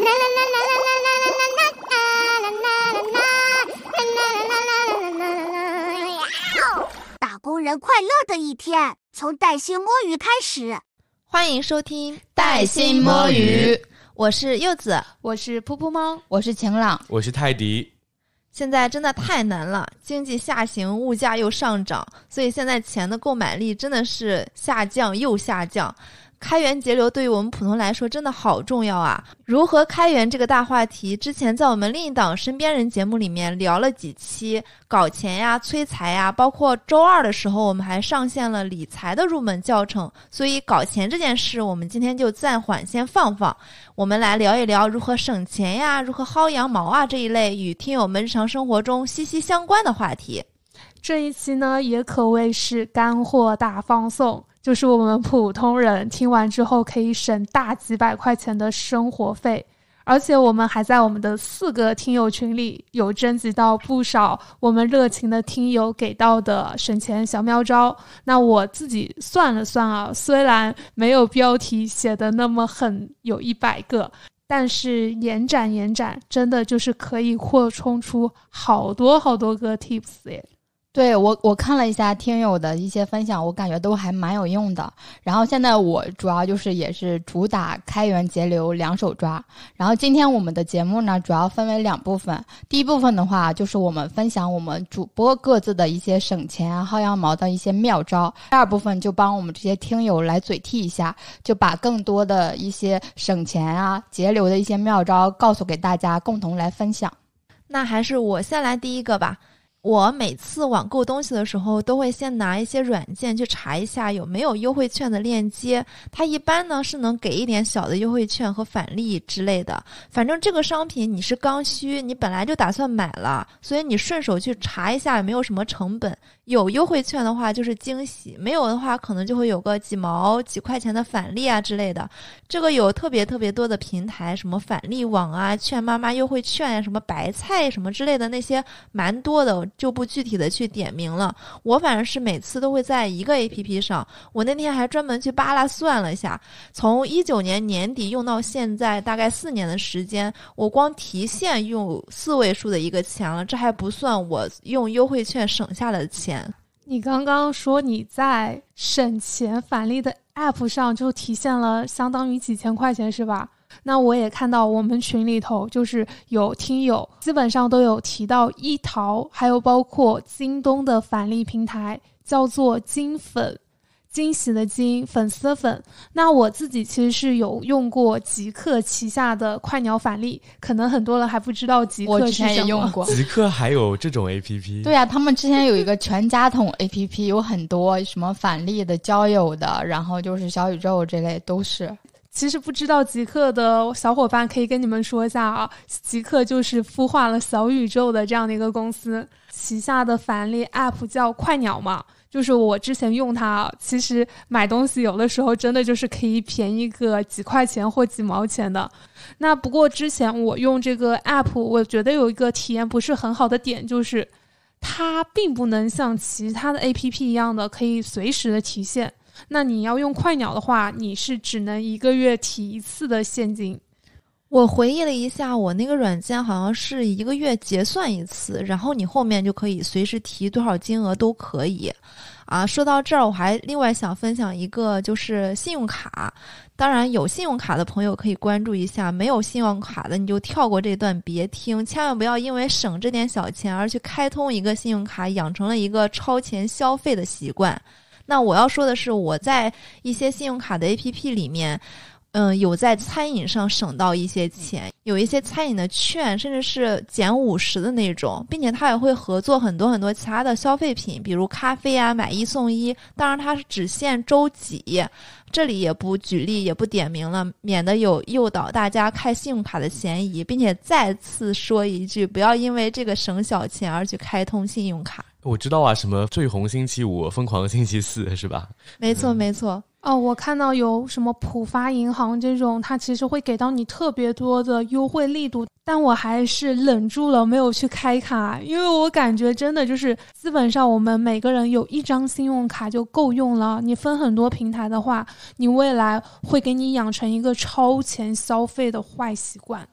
打工人快乐的一天，从带薪摸鱼开始。欢迎收听带薪摸鱼，我是柚子，我是噗噗猫，我是晴朗，我是泰迪。现在真的太难了，经济下行，物价又上涨，所以现在钱的购买力真的是下降又下降。开源节流对于我们普通来说真的好重要啊！如何开源这个大话题，之前在我们另一档身边人节目里面聊了几期，搞钱呀、催财呀，包括周二的时候我们还上线了理财的入门教程。所以搞钱这件事，我们今天就暂缓先放放，我们来聊一聊如何省钱呀、如何薅羊毛啊这一类与听友们日常生活中息息相关的话题。这一期呢，也可谓是干货大放送。就是我们普通人听完之后可以省大几百块钱的生活费，而且我们还在我们的四个听友群里有征集到不少我们热情的听友给到的省钱小妙招。那我自己算了算啊，虽然没有标题写的那么狠，有一百个，但是延展延展，真的就是可以扩充出好多好多个 tips 耶。对我，我看了一下听友的一些分享，我感觉都还蛮有用的。然后现在我主要就是也是主打开源节流两手抓。然后今天我们的节目呢，主要分为两部分。第一部分的话，就是我们分享我们主播各自的一些省钱、薅羊毛的一些妙招。第二部分就帮我们这些听友来嘴替一下，就把更多的一些省钱啊、节流的一些妙招告诉给大家，共同来分享。那还是我先来第一个吧。我每次网购东西的时候，都会先拿一些软件去查一下有没有优惠券的链接。它一般呢是能给一点小的优惠券和返利之类的。反正这个商品你是刚需，你本来就打算买了，所以你顺手去查一下有没有什么成本。有优惠券的话就是惊喜，没有的话可能就会有个几毛几块钱的返利啊之类的。这个有特别特别多的平台，什么返利网啊、券妈妈优惠券呀、什么白菜什么之类的那些蛮多的。就不具体的去点名了。我反正是每次都会在一个 A P P 上。我那天还专门去扒拉算了一下，从一九年年底用到现在，大概四年的时间，我光提现用四位数的一个钱了。这还不算我用优惠券省下的钱。你刚刚说你在省钱返利的 App 上就提现了相当于几千块钱，是吧？那我也看到我们群里头就是有听友，基本上都有提到一淘，还有包括京东的返利平台，叫做金粉，惊喜的惊，粉丝的粉。那我自己其实是有用过极客旗下的快鸟返利，可能很多人还不知道极客是什么。我之前也用过，极客还有这种 A P P。对呀，他们之前有一个全家桶 A P P，有很多什么返利的、交友的，然后就是小宇宙这类都是。其实不知道极客的小伙伴可以跟你们说一下啊，极客就是孵化了小宇宙的这样的一个公司，旗下的返利 App 叫快鸟嘛，就是我之前用它，其实买东西有的时候真的就是可以便宜个几块钱或几毛钱的。那不过之前我用这个 App，我觉得有一个体验不是很好的点，就是它并不能像其他的 APP 一样的可以随时的提现。那你要用快鸟的话，你是只能一个月提一次的现金。我回忆了一下，我那个软件好像是一个月结算一次，然后你后面就可以随时提多少金额都可以。啊，说到这儿，我还另外想分享一个，就是信用卡。当然，有信用卡的朋友可以关注一下，没有信用卡的你就跳过这段别听，千万不要因为省这点小钱而去开通一个信用卡，养成了一个超前消费的习惯。那我要说的是，我在一些信用卡的 APP 里面，嗯，有在餐饮上省到一些钱，有一些餐饮的券，甚至是减五十的那种，并且它也会合作很多很多其他的消费品，比如咖啡啊，买一送一。当然，它是只限周几，这里也不举例，也不点名了，免得有诱导大家开信用卡的嫌疑。并且再次说一句，不要因为这个省小钱而去开通信用卡。我知道啊，什么最红星期五、疯狂星期四是吧？没错，没错。哦，我看到有什么浦发银行这种，它其实会给到你特别多的优惠力度，但我还是忍住了，没有去开卡，因为我感觉真的就是基本上我们每个人有一张信用卡就够用了。你分很多平台的话，你未来会给你养成一个超前消费的坏习惯。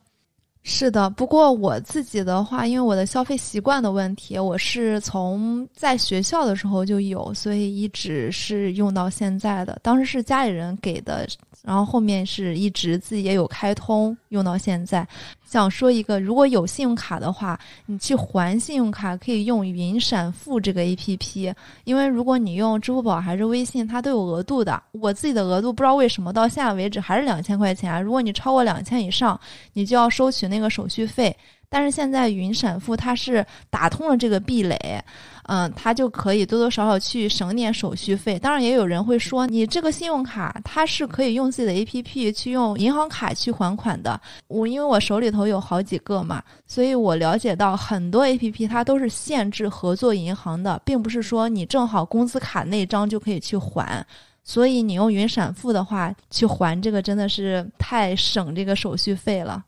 是的，不过我自己的话，因为我的消费习惯的问题，我是从在学校的时候就有，所以一直是用到现在的。当时是家里人给的。然后后面是一直自己也有开通用到现在。想说一个，如果有信用卡的话，你去还信用卡可以用云闪付这个 A P P，因为如果你用支付宝还是微信，它都有额度的。我自己的额度不知道为什么到现在为止还是两千块钱，如果你超过两千以上，你就要收取那个手续费。但是现在云闪付它是打通了这个壁垒。嗯，它就可以多多少少去省点手续费。当然，也有人会说，你这个信用卡它是可以用自己的 APP 去用银行卡去还款的。我因为我手里头有好几个嘛，所以我了解到很多 APP 它都是限制合作银行的，并不是说你正好工资卡那张就可以去还。所以你用云闪付的话去还这个真的是太省这个手续费了。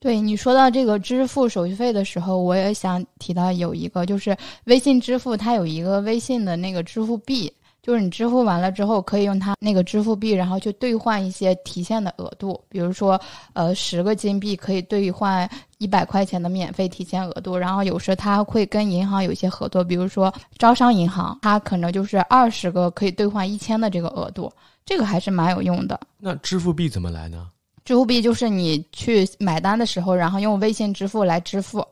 对你说到这个支付手续费的时候，我也想提到有一个，就是微信支付，它有一个微信的那个支付币，就是你支付完了之后，可以用它那个支付币，然后去兑换一些提现的额度，比如说，呃，十个金币可以兑换一百块钱的免费提现额度，然后有时它会跟银行有一些合作，比如说招商银行，它可能就是二十个可以兑换一千的这个额度，这个还是蛮有用的。那支付币怎么来呢？支付币就是你去买单的时候，然后用微信支付来支付，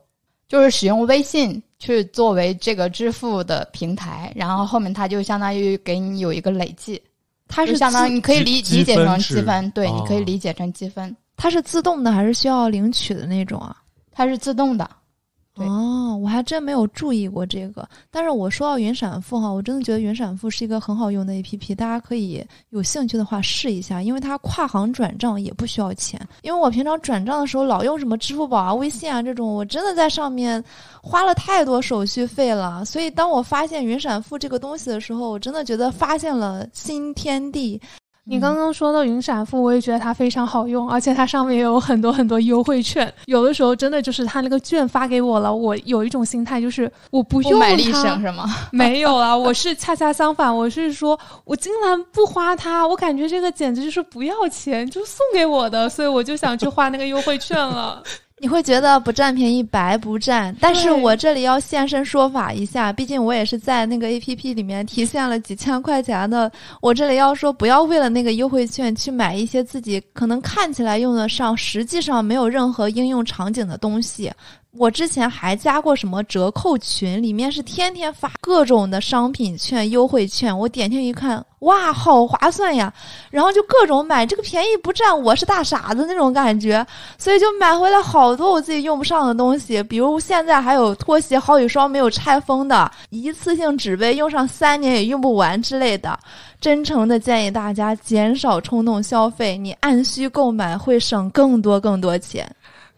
就是使用微信去作为这个支付的平台，然后后面它就相当于给你有一个累计，它是相当于你可以理理解成积分，对，你可以理解成积分。它是自动的还是需要领取的那种啊？它是自动的。哦，我还真没有注意过这个。但是我说到云闪付哈，我真的觉得云闪付是一个很好用的 A P P，大家可以有兴趣的话试一下，因为它跨行转账也不需要钱。因为我平常转账的时候老用什么支付宝啊、微信啊这种，我真的在上面花了太多手续费了。所以当我发现云闪付这个东西的时候，我真的觉得发现了新天地。你刚刚说到云闪付，我也觉得它非常好用，而且它上面也有很多很多优惠券。有的时候真的就是它那个券发给我了，我有一种心态就是我不用它，是吗？没有啊，我是恰恰相反，我是说我竟然不花它，我感觉这个简直就是不要钱就送给我的，所以我就想去花那个优惠券了。你会觉得不占便宜白不占，但是我这里要现身说法一下，毕竟我也是在那个 A P P 里面提现了几千块钱的，我这里要说不要为了那个优惠券去买一些自己可能看起来用得上，实际上没有任何应用场景的东西。我之前还加过什么折扣群，里面是天天发各种的商品券、优惠券。我点进去一看，哇，好划算呀！然后就各种买，这个便宜不占，我是大傻子那种感觉。所以就买回来好多我自己用不上的东西，比如现在还有拖鞋好几双没有拆封的，一次性纸杯用上三年也用不完之类的。真诚的建议大家减少冲动消费，你按需购买会省更多更多钱。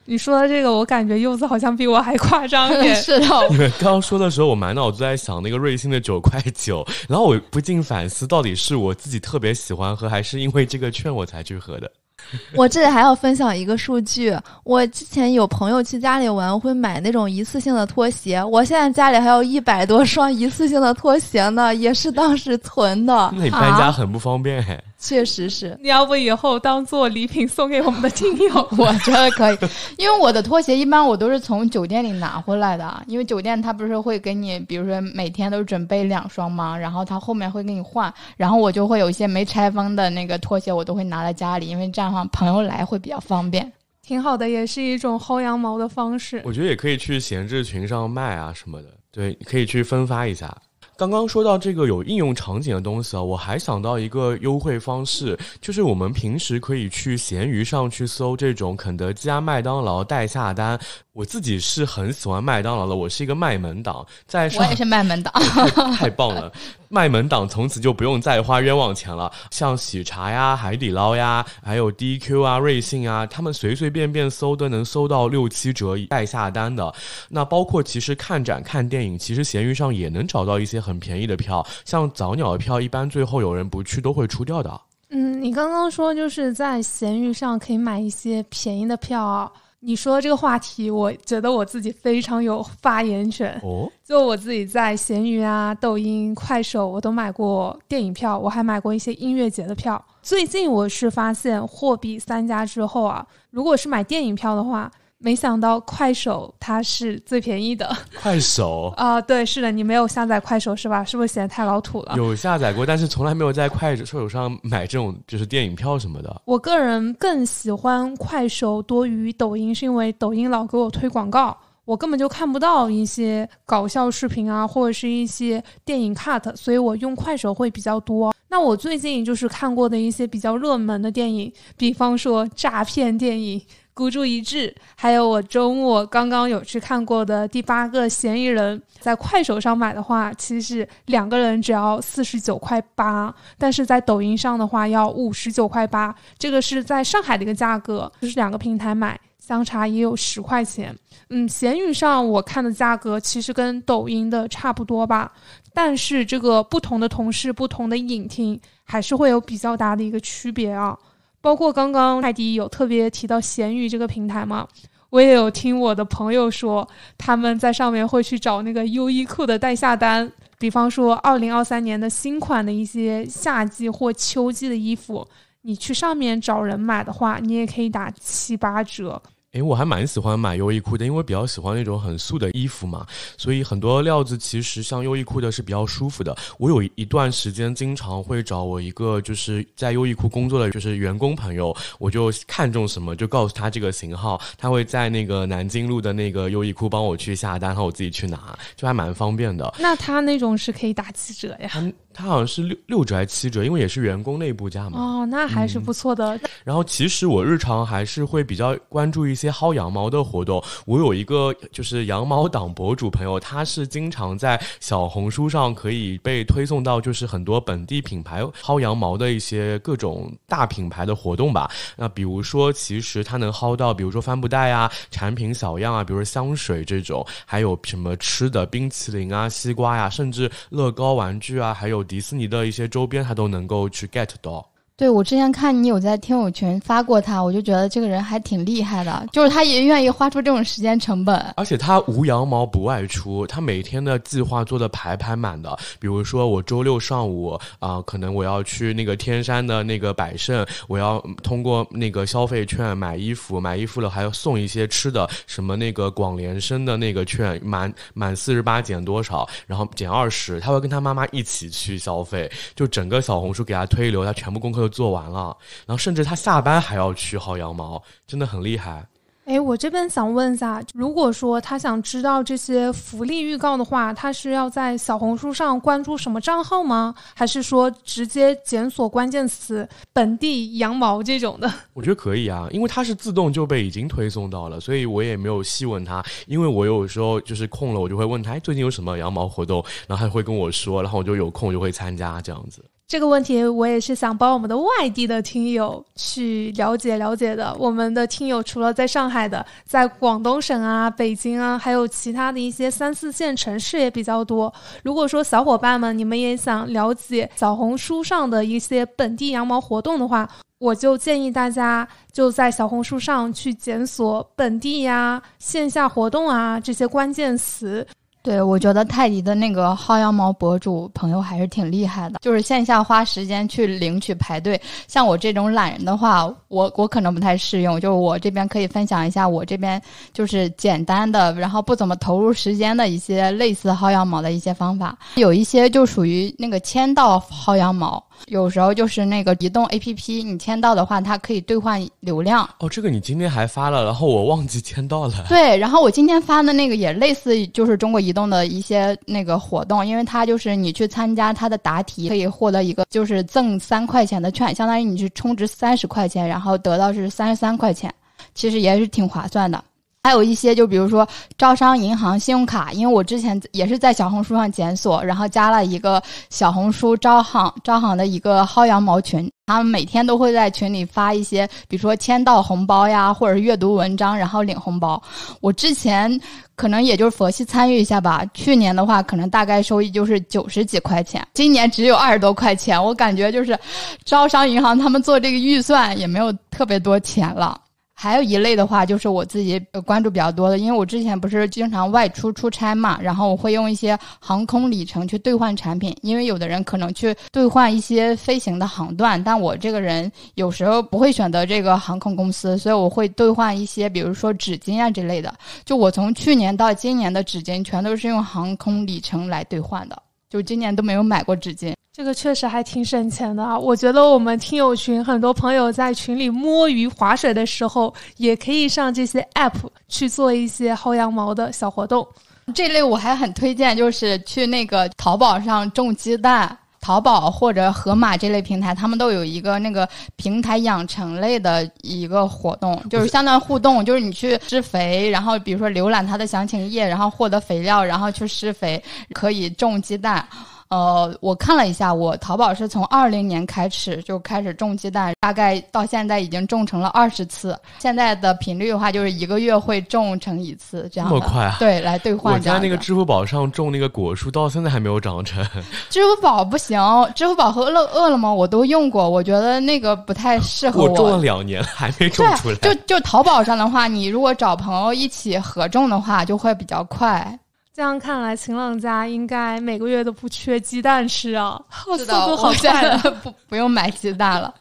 你说的这个，我感觉柚子好像比我还夸张一点。是的，你们刚刚说的时候，我满脑子在想那个瑞幸的九块九，然后我不禁反思，到底是我自己特别喜欢喝，还是因为这个券我才去喝的？我这里还要分享一个数据，我之前有朋友去家里玩，会买那种一次性的拖鞋，我现在家里还有一百多双一次性的拖鞋呢，也是当时存的。那你搬家很不方便嘿。确实是，你要不以后当做礼品送给我们的听友？我觉得可以，因为我的拖鞋一般我都是从酒店里拿回来的，因为酒店他不是会给你，比如说每天都准备两双吗？然后他后面会给你换，然后我就会有一些没拆封的那个拖鞋，我都会拿在家里，因为这样的话朋友来会比较方便。挺好的，也是一种薅羊毛的方式。我觉得也可以去闲置群上卖啊什么的，对，可以去分发一下。刚刚说到这个有应用场景的东西啊，我还想到一个优惠方式，就是我们平时可以去闲鱼上去搜这种肯德基啊、麦当劳代下单。我自己是很喜欢麦当劳的，我是一个卖门党，在上我也是卖门党。太棒了，卖门党从此就不用再花冤枉钱了。像喜茶呀、海底捞呀，还有 DQ 啊、瑞幸啊，他们随随便便搜都能搜到六七折带下单的。那包括其实看展、看电影，其实闲鱼上也能找到一些很便宜的票。像早鸟的票，一般最后有人不去都会出掉的。嗯，你刚刚说就是在闲鱼上可以买一些便宜的票啊。你说这个话题，我觉得我自己非常有发言权。哦，就我自己在闲鱼啊、抖音、快手，我都买过电影票，我还买过一些音乐节的票。最近我是发现货比三家之后啊，如果是买电影票的话。没想到快手它是最便宜的。快手 啊，对，是的，你没有下载快手是吧？是不是显得太老土了？有下载过，但是从来没有在快手上买这种就是电影票什么的。我个人更喜欢快手多于抖音，是因为抖音老给我推广告，我根本就看不到一些搞笑视频啊，或者是一些电影 cut，所以我用快手会比较多。那我最近就是看过的一些比较热门的电影，比方说诈骗电影。孤注一掷，还有我周末刚刚有去看过的第八个嫌疑人，在快手上买的话，其实两个人只要四十九块八，但是在抖音上的话要五十九块八，这个是在上海的一个价格，就是两个平台买相差也有十块钱。嗯，闲鱼上我看的价格其实跟抖音的差不多吧，但是这个不同的同事、不同的影厅还是会有比较大的一个区别啊。包括刚刚泰迪有特别提到闲鱼这个平台嘛，我也有听我的朋友说，他们在上面会去找那个优衣库的代下单，比方说二零二三年的新款的一些夏季或秋季的衣服，你去上面找人买的话，你也可以打七八折。诶，我还蛮喜欢买优衣库的，因为比较喜欢那种很素的衣服嘛，所以很多料子其实像优衣库的是比较舒服的。我有一段时间经常会找我一个就是在优衣库工作的就是员工朋友，我就看中什么就告诉他这个型号，他会在那个南京路的那个优衣库帮我去下单，然后我自己去拿，就还蛮方便的。那他那种是可以打七折呀？它好像是六六折还是七折，因为也是员工内部价嘛。哦，那还是不错的。然后其实我日常还是会比较关注一些薅羊毛的活动。我有一个就是羊毛党博主朋友，他是经常在小红书上可以被推送到就是很多本地品牌薅羊毛的一些各种大品牌的活动吧。那比如说，其实他能薅到，比如说帆布袋啊、产品小样啊，比如说香水这种，还有什么吃的冰淇淋啊、西瓜呀，甚至乐高玩具啊，还有。迪士尼的一些周边，他都能够去 get 到。对，我之前看你有在听友群发过他，我就觉得这个人还挺厉害的，就是他也愿意花出这种时间成本，而且他无羊毛不外出，他每天的计划做的排排满的。比如说我周六上午啊，可能我要去那个天山的那个百盛，我要通过那个消费券买衣服，买衣服了还要送一些吃的，什么那个广联生的那个券，满满四十八减多少，然后减二十，他会跟他妈妈一起去消费，就整个小红书给他推流，他全部功课。做完了，然后甚至他下班还要去薅羊毛，真的很厉害。哎，我这边想问一下，如果说他想知道这些福利预告的话，他是要在小红书上关注什么账号吗？还是说直接检索关键词“本地羊毛”这种的？我觉得可以啊，因为它是自动就被已经推送到了，所以我也没有细问他。因为我有时候就是空了，我就会问他，哎，最近有什么羊毛活动？然后他会跟我说，然后我就有空就会参加这样子。这个问题我也是想帮我们的外地的听友去了解了解的。我们的听友除了在上海的，在广东省啊、北京啊，还有其他的一些三四线城市也比较多。如果说小伙伴们你们也想了解小红书上的一些本地羊毛活动的话，我就建议大家就在小红书上去检索“本地呀”“线下活动啊”这些关键词。对，我觉得泰迪的那个薅羊毛博主朋友还是挺厉害的，就是线下花时间去领取排队。像我这种懒人的话，我我可能不太适用。就是我这边可以分享一下，我这边就是简单的，然后不怎么投入时间的一些类似薅羊毛的一些方法。有一些就属于那个签到薅羊毛。有时候就是那个移动 APP，你签到的话，它可以兑换流量。哦，这个你今天还发了，然后我忘记签到了。对，然后我今天发的那个也类似，就是中国移动的一些那个活动，因为它就是你去参加它的答题，可以获得一个就是赠三块钱的券，相当于你是充值三十块钱，然后得到是三十三块钱，其实也是挺划算的。还有一些，就比如说招商银行信用卡，因为我之前也是在小红书上检索，然后加了一个小红书招行招行的一个薅羊毛群，他们每天都会在群里发一些，比如说签到红包呀，或者是阅读文章然后领红包。我之前可能也就是佛系参与一下吧，去年的话可能大概收益就是九十几块钱，今年只有二十多块钱，我感觉就是招商银行他们做这个预算也没有特别多钱了。还有一类的话，就是我自己关注比较多的，因为我之前不是经常外出出差嘛，然后我会用一些航空里程去兑换产品，因为有的人可能去兑换一些飞行的航段，但我这个人有时候不会选择这个航空公司，所以我会兑换一些，比如说纸巾啊之类的。就我从去年到今年的纸巾全都是用航空里程来兑换的，就今年都没有买过纸巾。这个确实还挺省钱的啊！我觉得我们听友群很多朋友在群里摸鱼划水的时候，也可以上这些 app 去做一些薅羊毛的小活动。这类我还很推荐，就是去那个淘宝上种鸡蛋，淘宝或者盒马这类平台，他们都有一个那个平台养成类的一个活动，就是相当于互动，就是你去施肥，然后比如说浏览它的详情页，然后获得肥料，然后去施肥，可以种鸡蛋。呃，我看了一下，我淘宝是从二零年开始就开始种鸡蛋，大概到现在已经种成了二十次。现在的频率的话，就是一个月会种成一次，这样。这么快啊？对，来兑换。我家那个支付宝上种那个果树，到现在还没有长成。支付宝不行，支付宝和饿饿了么我都用过，我觉得那个不太适合我。我种了两年还没种出来。就就淘宝上的话，你如果找朋友一起合种的话，就会比较快。这样看来，晴朗家应该每个月都不缺鸡蛋吃啊！速度好快，不不用买鸡蛋了。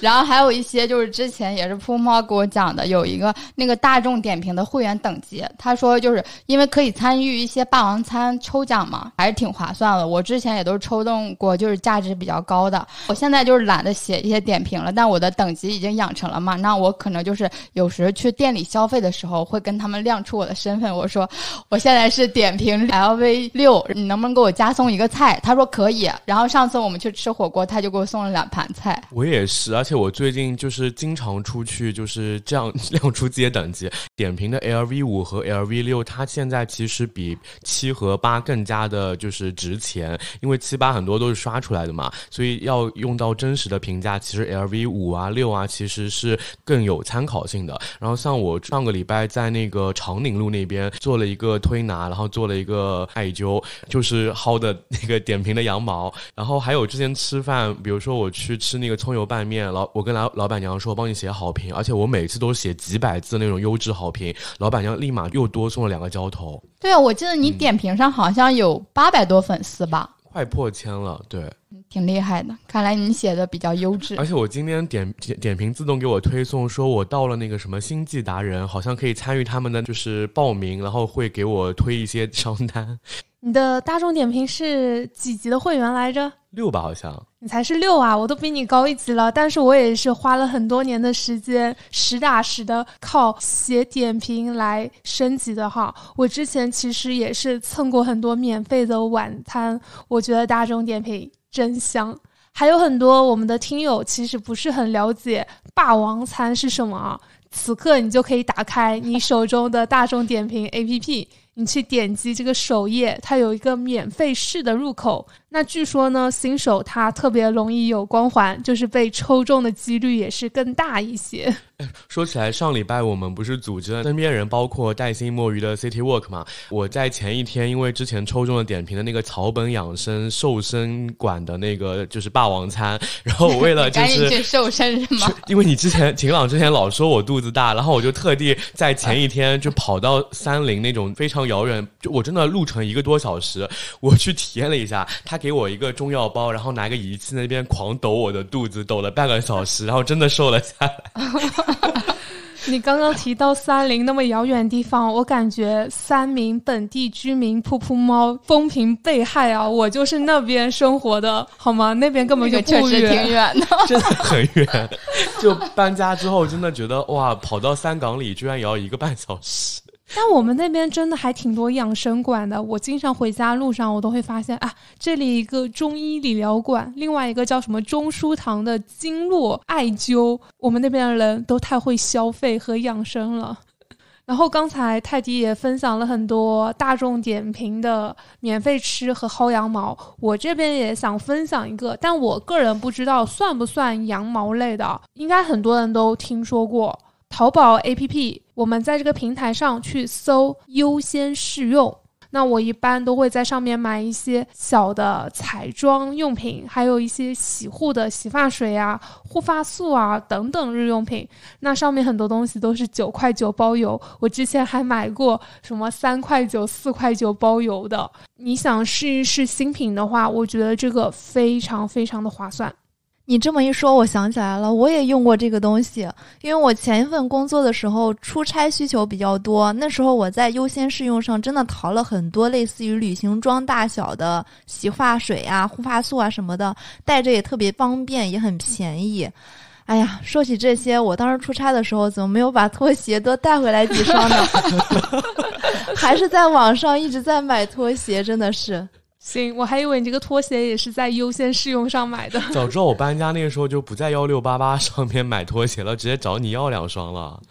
然后还有一些就是之前也是铺猫给我讲的，有一个那个大众点评的会员等级，他说就是因为可以参与一些霸王餐抽奖嘛，还是挺划算的。我之前也都抽中过，就是价值比较高的。我现在就是懒得写一些点评了，但我的等级已经养成了嘛，那我可能就是有时去店里消费的时候，会跟他们亮出我的身份，我说我现在是点点评 LV 六，你能不能给我加送一个菜？他说可以。然后上次我们去吃火锅，他就给我送了两盘菜。我也是。而且我最近就是经常出去，就是这样 亮出自己的等级。点评的 LV 五和 LV 六，它现在其实比七和八更加的就是值钱，因为七八很多都是刷出来的嘛，所以要用到真实的评价，其实 LV 五啊六啊其实是更有参考性的。然后像我上个礼拜在那个长宁路那边做了一个推拿，然后做了一个艾灸，就是薅的那个点评的羊毛。然后还有之前吃饭，比如说我去吃那个葱油拌面。老我跟老老板娘说，帮你写好评，而且我每次都写几百字那种优质好评，老板娘立马又多送了两个浇头。对啊，我记得你点评上好像有八百多粉丝吧？快破千了，对，挺厉害的。看来你写的比较优质。而且我今天点点点评自动给我推送，说我到了那个什么星际达人，好像可以参与他们的就是报名，然后会给我推一些 商单。你的大众点评是几级的会员来着？六吧，好像。你才是六啊，我都比你高一级了。但是我也是花了很多年的时间，实打实的靠写点评来升级的哈。我之前其实也是蹭过很多免费的晚餐，我觉得大众点评真香。还有很多我们的听友其实不是很了解霸王餐是什么啊。此刻你就可以打开你手中的大众点评 APP，你去点击这个首页，它有一个免费试的入口。那据说呢，新手他特别容易有光环，就是被抽中的几率也是更大一些。说起来，上礼拜我们不是组织了身边人，包括带薪摸鱼的 City Walk 嘛？我在前一天，因为之前抽中了点评的那个草本养生瘦身馆的那个就是霸王餐，然后我为了 就是去瘦身是吗？因为你之前晴朗之前老说我肚子大，然后我就特地在前一天就跑到三林那种非常遥远，就我真的路程一个多小时，我去体验了一下，他给我一个中药包，然后拿个仪器那边狂抖我的肚子，抖了半个小时，然后真的瘦了下来。你刚刚提到三林那么遥远地方，我感觉三明本地居民噗噗猫风评被害啊！我就是那边生活的，好吗？那边根本就确实挺远的，真的很远。就搬家之后，真的觉得哇，跑到三港里居然也要一个半小时。但我们那边真的还挺多养生馆的，我经常回家路上，我都会发现啊，这里一个中医理疗馆，另外一个叫什么中书堂的经络艾灸，我们那边的人都太会消费和养生了。然后刚才泰迪也分享了很多大众点评的免费吃和薅羊毛，我这边也想分享一个，但我个人不知道算不算羊毛类的，应该很多人都听说过。淘宝 APP，我们在这个平台上去搜优先试用。那我一般都会在上面买一些小的彩妆用品，还有一些洗护的洗发水啊、护发素啊等等日用品。那上面很多东西都是九块九包邮，我之前还买过什么三块九、四块九包邮的。你想试一试新品的话，我觉得这个非常非常的划算。你这么一说，我想起来了，我也用过这个东西。因为我前一份工作的时候出差需求比较多，那时候我在优先试用上真的淘了很多类似于旅行装大小的洗发水啊、护发素啊什么的，带着也特别方便，也很便宜。哎呀，说起这些，我当时出差的时候怎么没有把拖鞋多带回来几双呢？还是在网上一直在买拖鞋，真的是。行，我还以为你这个拖鞋也是在优先试用上买的。早知道我搬家那个时候就不在幺六八八上面买拖鞋了，直接找你要两双了。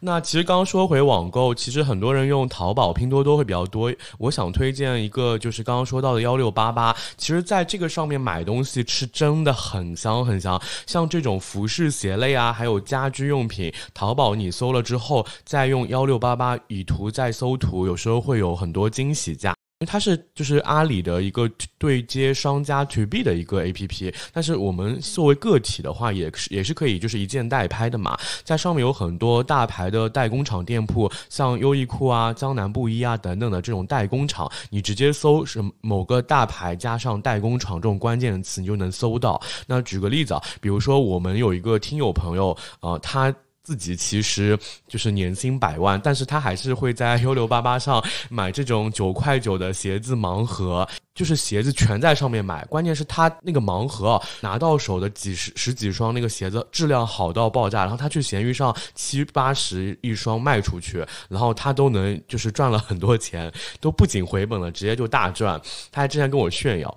那其实刚说回网购，其实很多人用淘宝、拼多多会比较多。我想推荐一个，就是刚刚说到的幺六八八。其实在这个上面买东西是真的很香很香，像这种服饰鞋类啊，还有家居用品，淘宝你搜了之后，再用幺六八八以图再搜图，有时候会有很多惊喜价。因为它是就是阿里的一个对接商家 to B 的一个 A P P，但是我们作为个体的话，也是也是可以就是一件代拍的嘛，在上面有很多大牌的代工厂店铺，像优衣库啊、江南布衣啊等等的这种代工厂，你直接搜什么某个大牌加上代工厂这种关键词，你就能搜到。那举个例子啊，比如说我们有一个听友朋友，呃，他。自己其实就是年薪百万，但是他还是会在幺六八八上买这种九块九的鞋子盲盒，就是鞋子全在上面买。关键是他那个盲盒拿到手的几十十几双那个鞋子质量好到爆炸，然后他去闲鱼上七八十一双卖出去，然后他都能就是赚了很多钱，都不仅回本了，直接就大赚。他还之前跟我炫耀。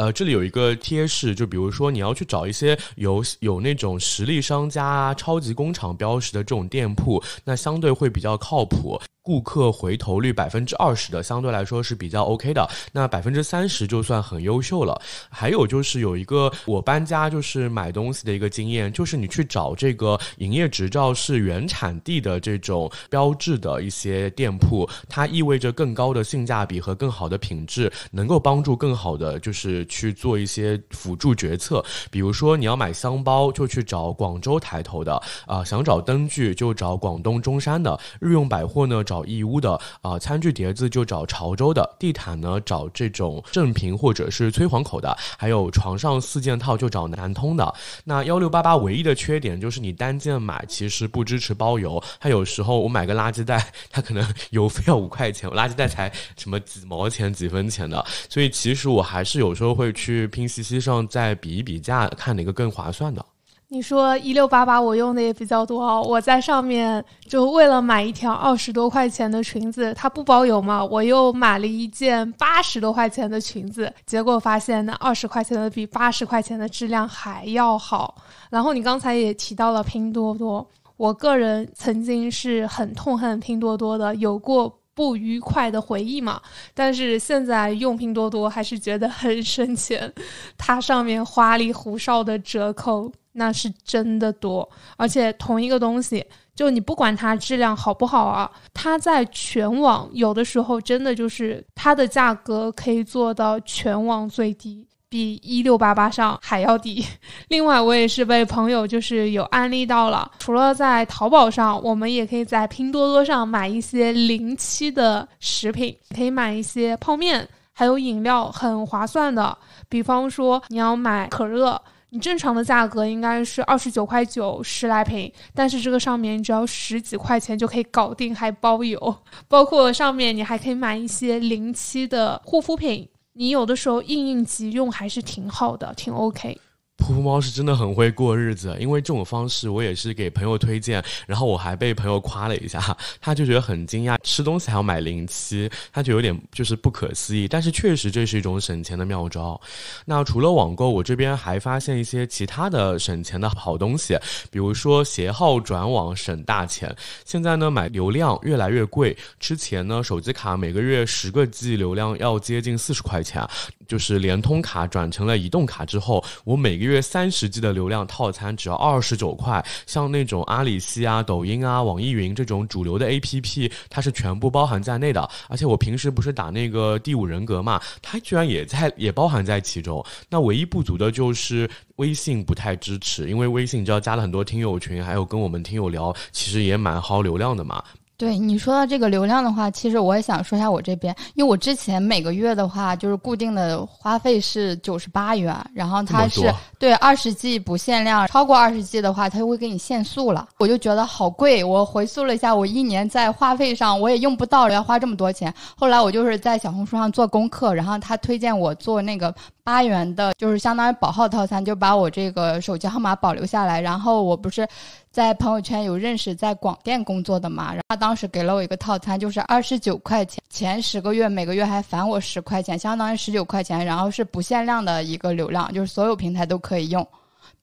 呃，这里有一个贴士，就比如说你要去找一些有有那种实力商家啊、超级工厂标识的这种店铺，那相对会比较靠谱。顾客回头率百分之二十的，相对来说是比较 OK 的。那百分之三十就算很优秀了。还有就是有一个我搬家就是买东西的一个经验，就是你去找这个营业执照是原产地的这种标志的一些店铺，它意味着更高的性价比和更好的品质，能够帮助更好的就是去做一些辅助决策。比如说你要买箱包，就去找广州抬头的啊；想找灯具，就找广东中山的日用百货呢。找义乌的啊，餐具碟子就找潮州的，地毯呢找这种正平或者是崔黄口的，还有床上四件套就找南通的。那幺六八八唯一的缺点就是你单件买其实不支持包邮，它有时候我买个垃圾袋，它可能邮费要五块钱，我垃圾袋才什么几毛钱几分钱的，所以其实我还是有时候会去拼夕夕上再比一比价，看哪个更划算的。你说一六八八，我用的也比较多哦。我在上面就为了买一条二十多块钱的裙子，它不包邮嘛，我又买了一件八十多块钱的裙子，结果发现那二十块钱的比八十块钱的质量还要好。然后你刚才也提到了拼多多，我个人曾经是很痛恨拼多多的，有过不愉快的回忆嘛。但是现在用拼多多还是觉得很 省钱，它上面花里胡哨的折扣。那是真的多，而且同一个东西，就你不管它质量好不好啊，它在全网有的时候真的就是它的价格可以做到全网最低，比一六八八上还要低。另外，我也是被朋友就是有安利到了，除了在淘宝上，我们也可以在拼多多上买一些临期的食品，可以买一些泡面，还有饮料，很划算的。比方说，你要买可乐。你正常的价格应该是二十九块九十来瓶，但是这个上面只要十几块钱就可以搞定，还包邮。包括上面你还可以买一些临期的护肤品，你有的时候应应急用还是挺好的，挺 OK。噗噗猫是真的很会过日子，因为这种方式我也是给朋友推荐，然后我还被朋友夸了一下，他就觉得很惊讶，吃东西还要买零七，他就有点就是不可思议。但是确实这是一种省钱的妙招。那除了网购，我这边还发现一些其他的省钱的好东西，比如说携号转网省大钱。现在呢，买流量越来越贵，之前呢，手机卡每个月十个 G 流量要接近四十块钱。就是联通卡转成了移动卡之后，我每个月三十 G 的流量套餐只要二十九块。像那种阿里系啊、抖音啊、网易云这种主流的 APP，它是全部包含在内的。而且我平时不是打那个第五人格嘛，它居然也在也包含在其中。那唯一不足的就是微信不太支持，因为微信你知道加了很多听友群，还有跟我们听友聊，其实也蛮耗流量的嘛。对你说到这个流量的话，其实我也想说一下我这边，因为我之前每个月的话就是固定的花费是九十八元，然后它是对二十 G 不限量，超过二十 G 的话，它就会给你限速了。我就觉得好贵，我回溯了一下，我一年在话费上我也用不到要花这么多钱。后来我就是在小红书上做功课，然后他推荐我做那个八元的，就是相当于保号套餐，就把我这个手机号码保留下来。然后我不是。在朋友圈有认识在广电工作的嘛，然后他当时给了我一个套餐，就是二十九块钱，前十个月每个月还返我十块钱，相当于十九块钱，然后是不限量的一个流量，就是所有平台都可以用，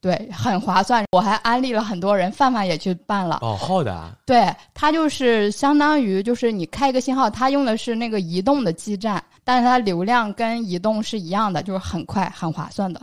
对，很划算。我还安利了很多人，范范也去办了。保号的，对，他就是相当于就是你开一个信号，他用的是那个移动的基站，但是它流量跟移动是一样的，就是很快很划算的。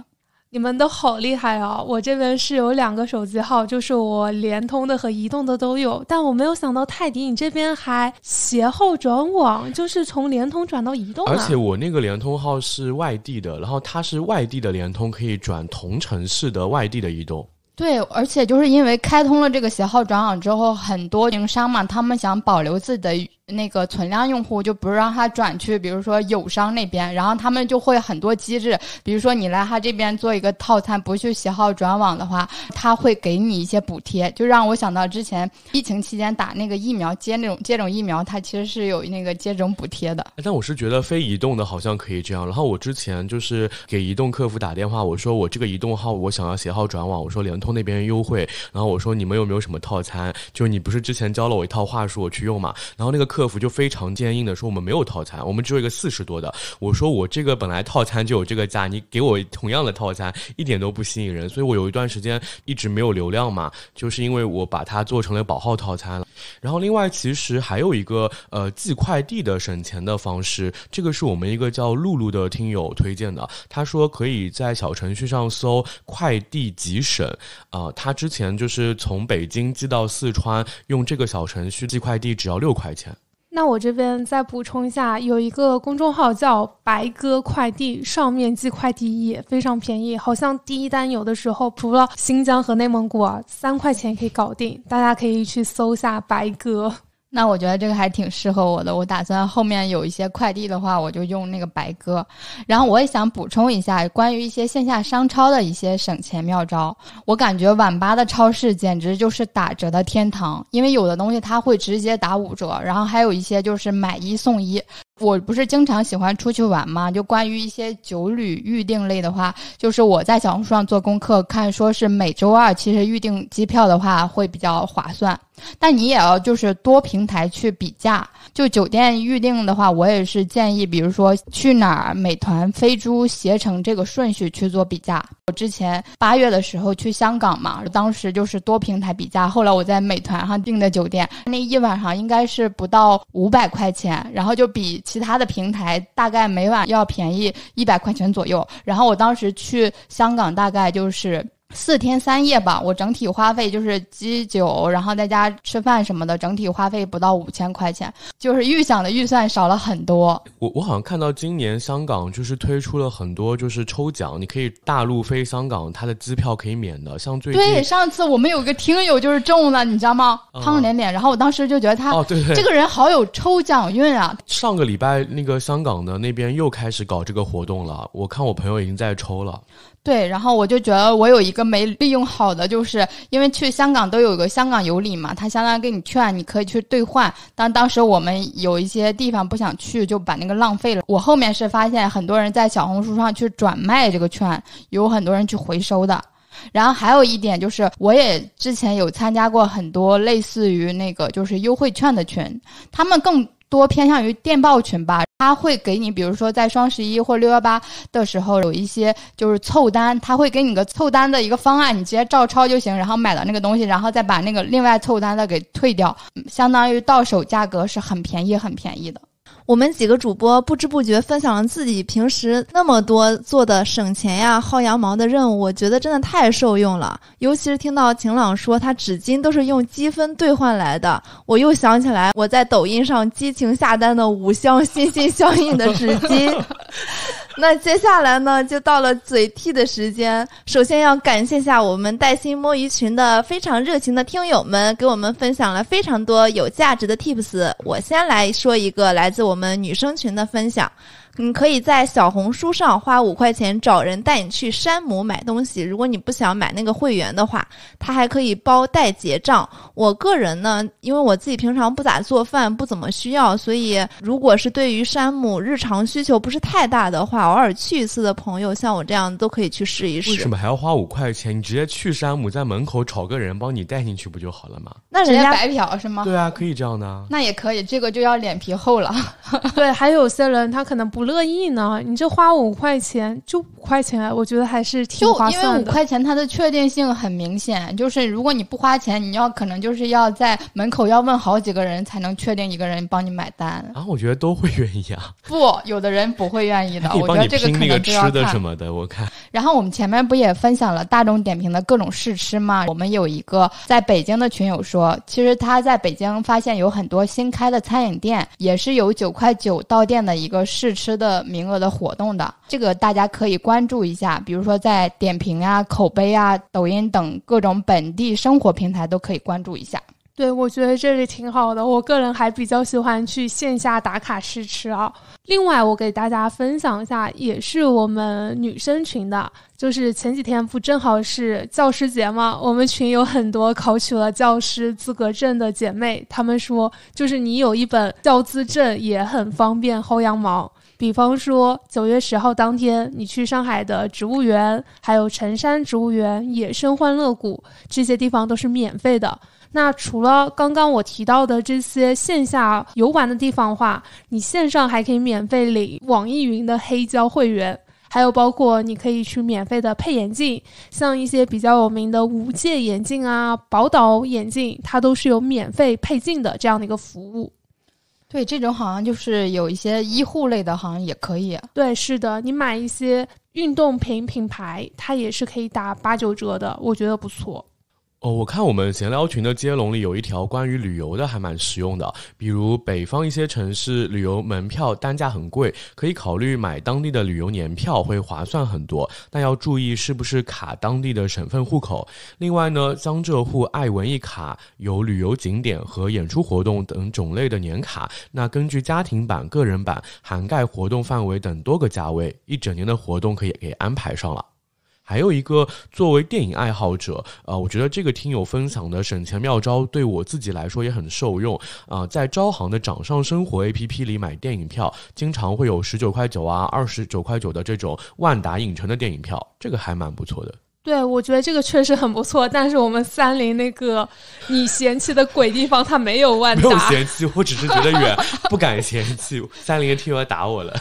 你们都好厉害啊！我这边是有两个手机号，就是我联通的和移动的都有，但我没有想到泰迪你这边还携号转网，就是从联通转到移动。而且我那个联通号是外地的，然后它是外地的联通，可以转同城市的外地的移动。对，而且就是因为开通了这个携号转网之后，很多运营商嘛，他们想保留自己的。那个存量用户就不是让他转去，比如说友商那边，然后他们就会很多机制，比如说你来他这边做一个套餐，不去携号转网的话，他会给你一些补贴，就让我想到之前疫情期间打那个疫苗接那种接种疫苗，它其实是有那个接种补贴的。但我是觉得非移动的好像可以这样。然后我之前就是给移动客服打电话，我说我这个移动号我想要携号转网，我说联通那边优惠，然后我说你们有没有什么套餐？就你不是之前教了我一套话术我去用嘛？然后那个。客服就非常坚硬的说：“我们没有套餐，我们只有一个四十多的。”我说：“我这个本来套餐就有这个价，你给我同样的套餐一点都不吸引人。”所以我有一段时间一直没有流量嘛，就是因为我把它做成了保号套餐了。然后另外其实还有一个呃寄快递的省钱的方式，这个是我们一个叫露露的听友推荐的。他说可以在小程序上搜“快递急省”，啊，他之前就是从北京寄到四川，用这个小程序寄快递只要六块钱。那我这边再补充一下，有一个公众号叫“白鸽快递”，上面寄快递也非常便宜，好像第一单有的时候除了新疆和内蒙古啊，三块钱可以搞定，大家可以去搜下“白鸽”。那我觉得这个还挺适合我的，我打算后面有一些快递的话，我就用那个白鸽。然后我也想补充一下关于一些线下商超的一些省钱妙招。我感觉晚八的超市简直就是打折的天堂，因为有的东西它会直接打五折，然后还有一些就是买一送一。我不是经常喜欢出去玩嘛？就关于一些酒旅预订类的话，就是我在小红书上做功课看，说是每周二其实预订机票的话会比较划算。但你也要就是多平台去比价。就酒店预订的话，我也是建议，比如说去哪儿、美团、飞猪、携程这个顺序去做比价。我之前八月的时候去香港嘛，当时就是多平台比价，后来我在美团上订的酒店，那一晚上应该是不到五百块钱，然后就比。其他的平台大概每晚要便宜一百块钱左右，然后我当时去香港大概就是。四天三夜吧，我整体花费就是机酒，然后在家吃饭什么的，整体花费不到五千块钱，就是预想的预算少了很多。我我好像看到今年香港就是推出了很多就是抽奖，你可以大陆飞香港，它的机票可以免的。像最近对上次我们有个听友就是中了，你知道吗？胖脸脸，然后我当时就觉得他哦对对，这个人好有抽奖运啊。上个礼拜那个香港的那边又开始搞这个活动了，我看我朋友已经在抽了。对，然后我就觉得我有一个没利用好的，就是因为去香港都有个香港有礼嘛，他相当于给你券，你可以去兑换。但当时我们有一些地方不想去，就把那个浪费了。我后面是发现很多人在小红书上去转卖这个券，有很多人去回收的。然后还有一点就是，我也之前有参加过很多类似于那个就是优惠券的群，他们更。多偏向于电报群吧，他会给你，比如说在双十一或六幺八的时候有一些就是凑单，他会给你个凑单的一个方案，你直接照抄就行，然后买了那个东西，然后再把那个另外凑单的给退掉，相当于到手价格是很便宜很便宜的。我们几个主播不知不觉分享了自己平时那么多做的省钱呀、薅羊毛的任务，我觉得真的太受用了。尤其是听到晴朗说他纸巾都是用积分兑换来的，我又想起来我在抖音上激情下单的五箱心心相印的纸巾。那接下来呢，就到了嘴替的时间。首先要感谢下我们带薪摸鱼群的非常热情的听友们，给我们分享了非常多有价值的 tips。我先来说一个来自我们女生群的分享。你可以在小红书上花五块钱找人带你去山姆买东西。如果你不想买那个会员的话，他还可以包代结账。我个人呢，因为我自己平常不咋做饭，不怎么需要，所以如果是对于山姆日常需求不是太大的话，偶尔去一次的朋友，像我这样都可以去试一试。为什么还要花五块钱？你直接去山姆，在门口找个人帮你带进去不就好了吗？那人家白嫖是吗？对啊，可以这样的。那也可以，这个就要脸皮厚了。对，还有些人他可能不乐意呢。你这花五块钱就五块钱，我觉得还是挺划算的。因为五块钱它的确定性很明显，就是如果你不花钱，你要可能就是要在门口要问好几个人才能确定一个人帮你买单。啊，我觉得都会愿意啊。不，有的人不会愿意的。我觉得这个可能就要看。什么的，我看。然后我们前面不也分享了大众点评的各种试吃吗？我们有一个在北京的群友说，其实他在北京发现有很多新开的餐饮店，也是有九块九到店的一个试吃的名额的活动的。这个大家可以关注一下，比如说在点评啊、口碑啊、抖音等各种本地生活平台都可以关注一下。对，我觉得这里挺好的。我个人还比较喜欢去线下打卡试吃啊。另外，我给大家分享一下，也是我们女生群的，就是前几天不正好是教师节吗？我们群有很多考取了教师资格证的姐妹，她们说，就是你有一本教资证也很方便薅羊毛。比方说，九月十号当天，你去上海的植物园，还有城山植物园、野生欢乐谷这些地方都是免费的。那除了刚刚我提到的这些线下游玩的地方的话，你线上还可以免费领网易云的黑胶会员，还有包括你可以去免费的配眼镜，像一些比较有名的无界眼镜啊、宝岛眼镜，它都是有免费配镜的这样的一个服务。对，这种好像就是有一些医护类的，好像也可以。对，是的，你买一些运动品品牌，它也是可以打八九折的，我觉得不错。哦，我看我们闲聊群的接龙里有一条关于旅游的，还蛮实用的。比如北方一些城市旅游门票单价很贵，可以考虑买当地的旅游年票，会划算很多。但要注意是不是卡当地的省份户口。另外呢，江浙沪爱文艺卡有旅游景点和演出活动等种类的年卡，那根据家庭版、个人版涵盖活动范围等多个价位，一整年的活动可以给安排上了。还有一个，作为电影爱好者，呃，我觉得这个听友分享的省钱妙招对我自己来说也很受用啊。在招行的掌上生活 APP 里买电影票，经常会有十九块九啊、二十九块九的这种万达影城的电影票，这个还蛮不错的。对，我觉得这个确实很不错，但是我们三菱那个你嫌弃的鬼地方，它没有万达。没有嫌弃，我只是觉得远，不敢嫌弃。三菱的听友要打我了，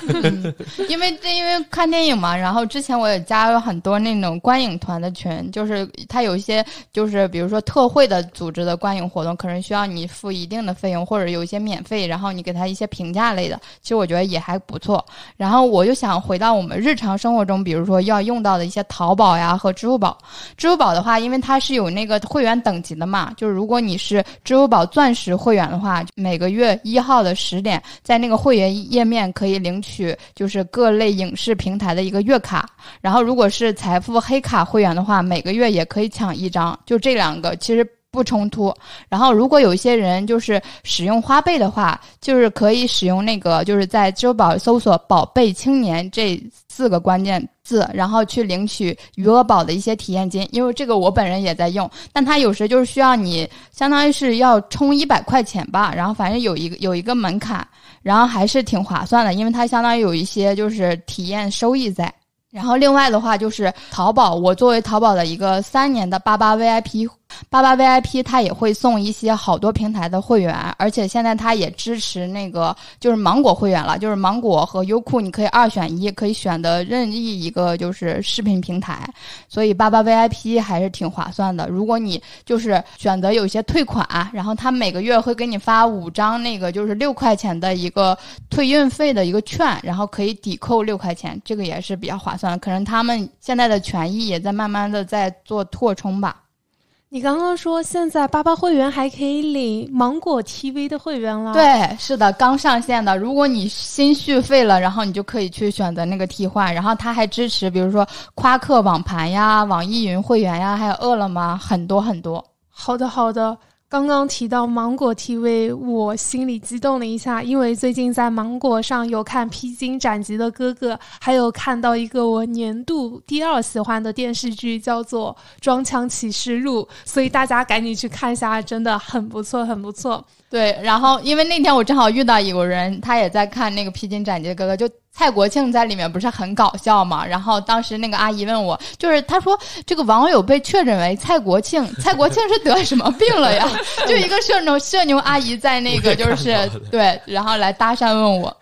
因为这因为看电影嘛，然后之前我也加了很多那种观影团的群，就是它有一些就是比如说特惠的组织的观影活动，可能需要你付一定的费用，或者有一些免费，然后你给他一些评价类的，其实我觉得也还不错。然后我就想回到我们日常生活中，比如说要用到的一些淘宝呀和支付。支付宝，支付宝的话，因为它是有那个会员等级的嘛，就是如果你是支付宝钻石会员的话，每个月一号的十点，在那个会员页面可以领取就是各类影视平台的一个月卡。然后如果是财富黑卡会员的话，每个月也可以抢一张。就这两个，其实不冲突。然后，如果有一些人就是使用花呗的话，就是可以使用那个，就是在支付宝搜索“宝贝青年”这四个关键字，然后去领取余额宝的一些体验金。因为这个我本人也在用，但它有时就是需要你，相当于是要充一百块钱吧，然后反正有一个有一个门槛，然后还是挺划算的，因为它相当于有一些就是体验收益在。然后另外的话就是淘宝，我作为淘宝的一个三年的八八 VIP。八八 VIP 它也会送一些好多平台的会员，而且现在它也支持那个就是芒果会员了，就是芒果和优酷你可以二选一，可以选的任意一个就是视频平台，所以八八 VIP 还是挺划算的。如果你就是选择有些退款，然后他每个月会给你发五张那个就是六块钱的一个退运费的一个券，然后可以抵扣六块钱，这个也是比较划算。可能他们现在的权益也在慢慢的在做扩充吧。你刚刚说现在八八会员还可以领芒果 TV 的会员了？对，是的，刚上线的。如果你新续费了，然后你就可以去选择那个替换，然后它还支持，比如说夸克网盘呀、网易云会员呀，还有饿了么，很多很多。好的，好的。刚刚提到芒果 TV，我心里激动了一下，因为最近在芒果上有看《披荆斩棘的哥哥》，还有看到一个我年度第二喜欢的电视剧，叫做《装腔启示录》，所以大家赶紧去看一下，真的很不错，很不错。对，然后因为那天我正好遇到一个人，他也在看那个《披荆斩棘的哥哥》，就。蔡国庆在里面不是很搞笑嘛？然后当时那个阿姨问我，就是她说这个网友被确诊为蔡国庆，蔡国庆是得什么病了呀？就一个社牛社牛阿姨在那个就是对，然后来搭讪问我，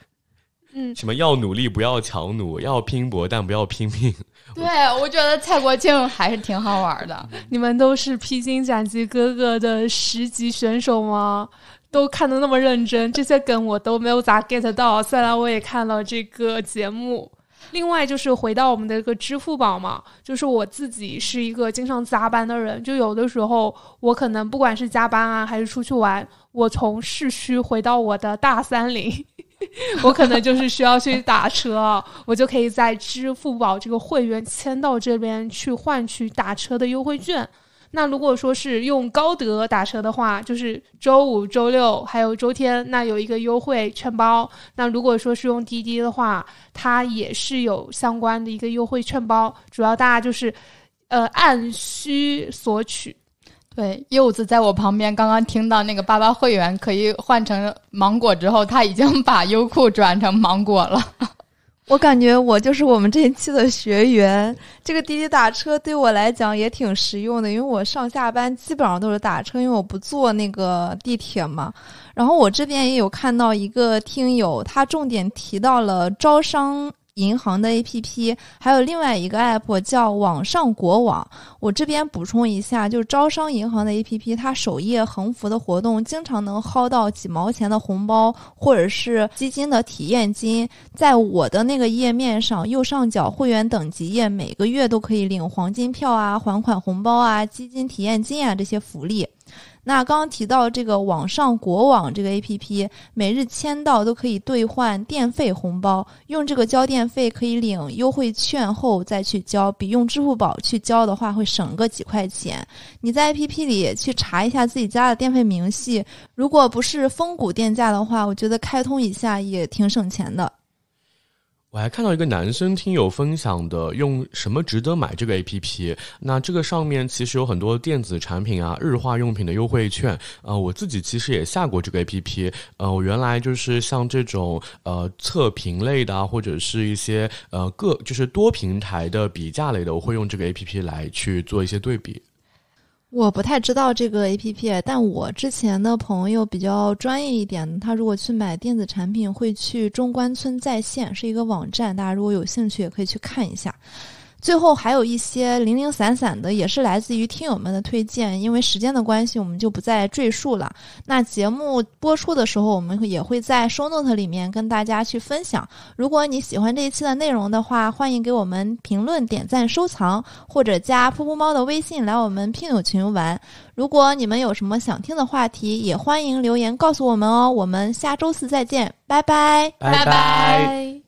嗯，什么要努力不要强弩，要拼搏但不要拼命。对，我觉得蔡国庆还是挺好玩的。你们都是披荆斩棘哥哥的十级选手吗？都看的那么认真，这些梗我都没有咋 get 到。虽然我也看了这个节目，另外就是回到我们的一个支付宝嘛，就是我自己是一个经常加班的人，就有的时候我可能不管是加班啊，还是出去玩，我从市区回到我的大三林，我可能就是需要去打车，我就可以在支付宝这个会员签到这边去换取打车的优惠券。那如果说是用高德打车的话，就是周五、周六还有周天，那有一个优惠券包。那如果说是用滴滴的话，它也是有相关的一个优惠券包。主要大家就是，呃，按需索取。对，柚子在我旁边，刚刚听到那个八八会员可以换成芒果之后，他已经把优酷转成芒果了。我感觉我就是我们这一期的学员，这个滴滴打车对我来讲也挺实用的，因为我上下班基本上都是打车，因为我不坐那个地铁嘛。然后我这边也有看到一个听友，他重点提到了招商。银行的 APP，还有另外一个 App 叫网上国网。我这边补充一下，就是招商银行的 APP，它首页横幅的活动经常能薅到几毛钱的红包，或者是基金的体验金。在我的那个页面上，右上角会员等级页，每个月都可以领黄金票啊、还款红包啊、基金体验金啊这些福利。那刚刚提到这个网上国网这个 A P P，每日签到都可以兑换电费红包，用这个交电费可以领优惠券后再去交，比用支付宝去交的话会省个几块钱。你在 A P P 里去查一下自己家的电费明细，如果不是峰谷电价的话，我觉得开通一下也挺省钱的。我还看到一个男生听友分享的，用什么值得买这个 A P P？那这个上面其实有很多电子产品啊、日化用品的优惠券。呃，我自己其实也下过这个 A P P。呃，我原来就是像这种呃测评类的啊，或者是一些呃各就是多平台的比价类的，我会用这个 A P P 来去做一些对比。我不太知道这个 A P P，但我之前的朋友比较专业一点，他如果去买电子产品，会去中关村在线，是一个网站，大家如果有兴趣也可以去看一下。最后还有一些零零散散的，也是来自于听友们的推荐。因为时间的关系，我们就不再赘述了。那节目播出的时候，我们也会在 show note 里面跟大家去分享。如果你喜欢这一期的内容的话，欢迎给我们评论、点赞、收藏，或者加噗噗猫的微信来我们听友群玩。如果你们有什么想听的话题，也欢迎留言告诉我们哦。我们下周四再见，拜拜，拜拜。